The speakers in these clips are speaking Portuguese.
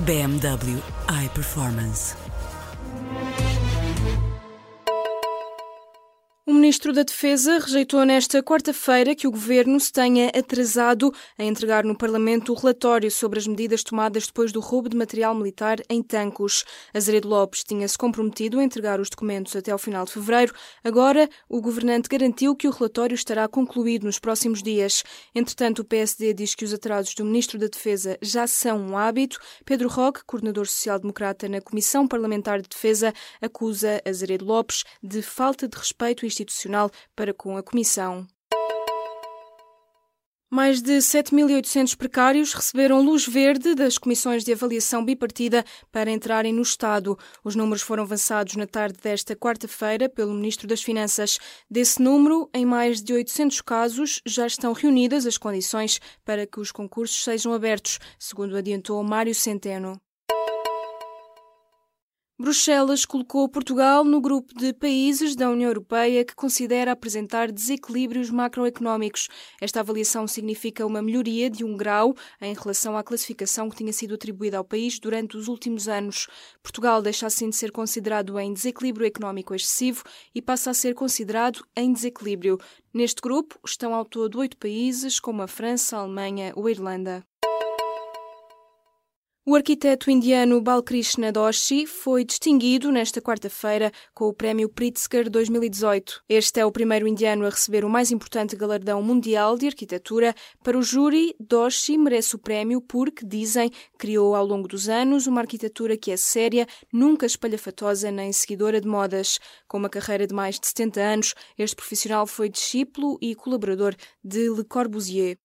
BMW iPerformance. Ministro da Defesa rejeitou nesta quarta-feira que o Governo se tenha atrasado a entregar no Parlamento o relatório sobre as medidas tomadas depois do roubo de material militar em Tancos. Azeredo Lopes tinha-se comprometido a entregar os documentos até ao final de fevereiro. Agora, o governante garantiu que o relatório estará concluído nos próximos dias. Entretanto, o PSD diz que os atrasos do Ministro da Defesa já são um hábito. Pedro Roque, coordenador social-democrata na Comissão Parlamentar de Defesa, acusa Azeredo Lopes de falta de respeito institucional para com a Comissão. Mais de 7.800 precários receberam luz verde das comissões de avaliação bipartida para entrarem no Estado. Os números foram avançados na tarde desta quarta-feira pelo Ministro das Finanças. Desse número, em mais de 800 casos, já estão reunidas as condições para que os concursos sejam abertos, segundo adiantou Mário Centeno. Bruxelas colocou Portugal no grupo de países da União Europeia que considera apresentar desequilíbrios macroeconómicos. Esta avaliação significa uma melhoria de um grau em relação à classificação que tinha sido atribuída ao país durante os últimos anos. Portugal deixa assim de ser considerado em desequilíbrio económico excessivo e passa a ser considerado em desequilíbrio. Neste grupo estão ao todo oito países, como a França, a Alemanha ou a Irlanda. O arquiteto indiano Balkrishna Doshi foi distinguido nesta quarta-feira com o Prémio Pritzker 2018. Este é o primeiro indiano a receber o mais importante galardão mundial de arquitetura. Para o júri, Doshi merece o prémio porque, dizem, criou ao longo dos anos uma arquitetura que é séria, nunca espalhafatosa nem seguidora de modas. Com uma carreira de mais de 70 anos, este profissional foi discípulo e colaborador de Le Corbusier.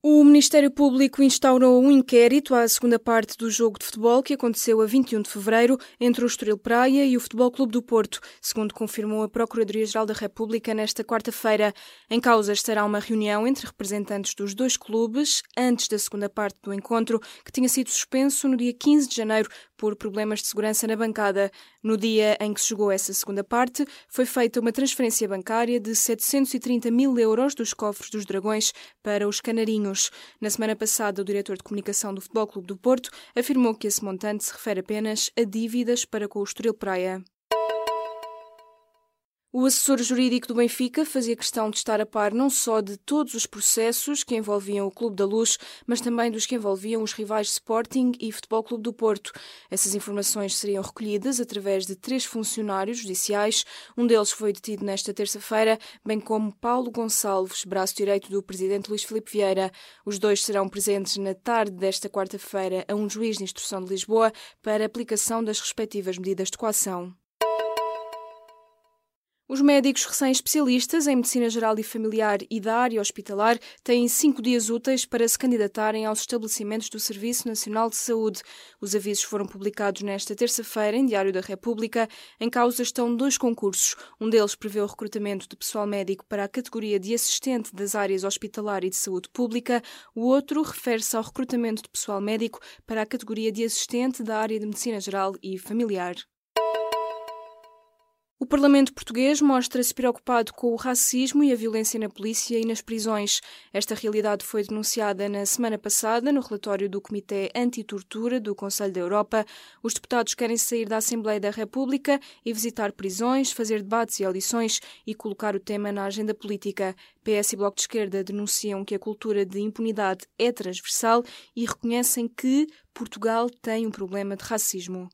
O Ministério Público instaurou um inquérito à segunda parte do jogo de futebol que aconteceu a 21 de fevereiro entre o Estoril Praia e o Futebol Clube do Porto, segundo confirmou a Procuradoria-Geral da República nesta quarta-feira. Em causa estará uma reunião entre representantes dos dois clubes antes da segunda parte do encontro, que tinha sido suspenso no dia 15 de janeiro por problemas de segurança na bancada. No dia em que se jogou essa segunda parte, foi feita uma transferência bancária de 730 mil euros dos cofres dos Dragões para os Canarinhos. Na semana passada, o diretor de comunicação do Futebol Clube do Porto afirmou que esse montante se refere apenas a dívidas para com o Estoril Praia. O assessor jurídico do Benfica fazia questão de estar a par não só de todos os processos que envolviam o Clube da Luz, mas também dos que envolviam os rivais Sporting e Futebol Clube do Porto. Essas informações seriam recolhidas através de três funcionários judiciais. Um deles foi detido nesta terça-feira, bem como Paulo Gonçalves, braço direito do presidente Luís Filipe Vieira. Os dois serão presentes na tarde desta quarta-feira a um juiz de instrução de Lisboa para aplicação das respectivas medidas de coação. Os médicos recém-especialistas em Medicina Geral e Familiar e da área hospitalar têm cinco dias úteis para se candidatarem aos estabelecimentos do Serviço Nacional de Saúde. Os avisos foram publicados nesta terça-feira em Diário da República. Em causa estão dois concursos. Um deles prevê o recrutamento de pessoal médico para a categoria de assistente das áreas hospitalar e de saúde pública. O outro refere-se ao recrutamento de pessoal médico para a categoria de assistente da área de Medicina Geral e Familiar. O Parlamento português mostra-se preocupado com o racismo e a violência na polícia e nas prisões. Esta realidade foi denunciada na semana passada no relatório do Comitê Anti-Tortura do Conselho da Europa. Os deputados querem sair da Assembleia da República e visitar prisões, fazer debates e audições e colocar o tema na agenda política. PS e Bloco de Esquerda denunciam que a cultura de impunidade é transversal e reconhecem que Portugal tem um problema de racismo.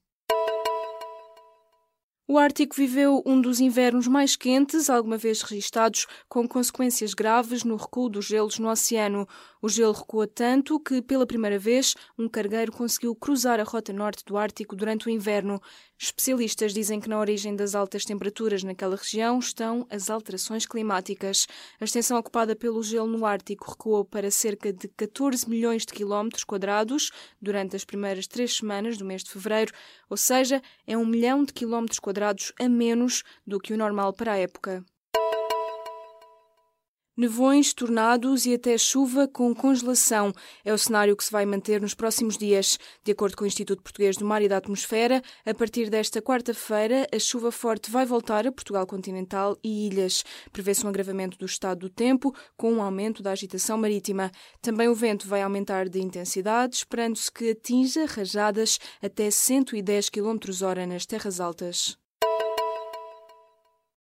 O Ártico viveu um dos invernos mais quentes alguma vez registados, com consequências graves no recuo dos gelos no oceano. O gelo recua tanto que, pela primeira vez, um cargueiro conseguiu cruzar a rota norte do Ártico durante o inverno. Especialistas dizem que na origem das altas temperaturas naquela região estão as alterações climáticas. A extensão ocupada pelo gelo no Ártico recuou para cerca de 14 milhões de quilómetros quadrados durante as primeiras três semanas do mês de fevereiro, ou seja, é um milhão de quilómetros quadrados quadrados a menos do que o normal para a época. Nevões, tornados e até chuva com congelação é o cenário que se vai manter nos próximos dias. De acordo com o Instituto Português do Mar e da Atmosfera, a partir desta quarta-feira, a chuva forte vai voltar a Portugal continental e ilhas. Prevê-se um agravamento do estado do tempo, com um aumento da agitação marítima. Também o vento vai aumentar de intensidade, esperando-se que atinja rajadas até 110 km h nas terras altas.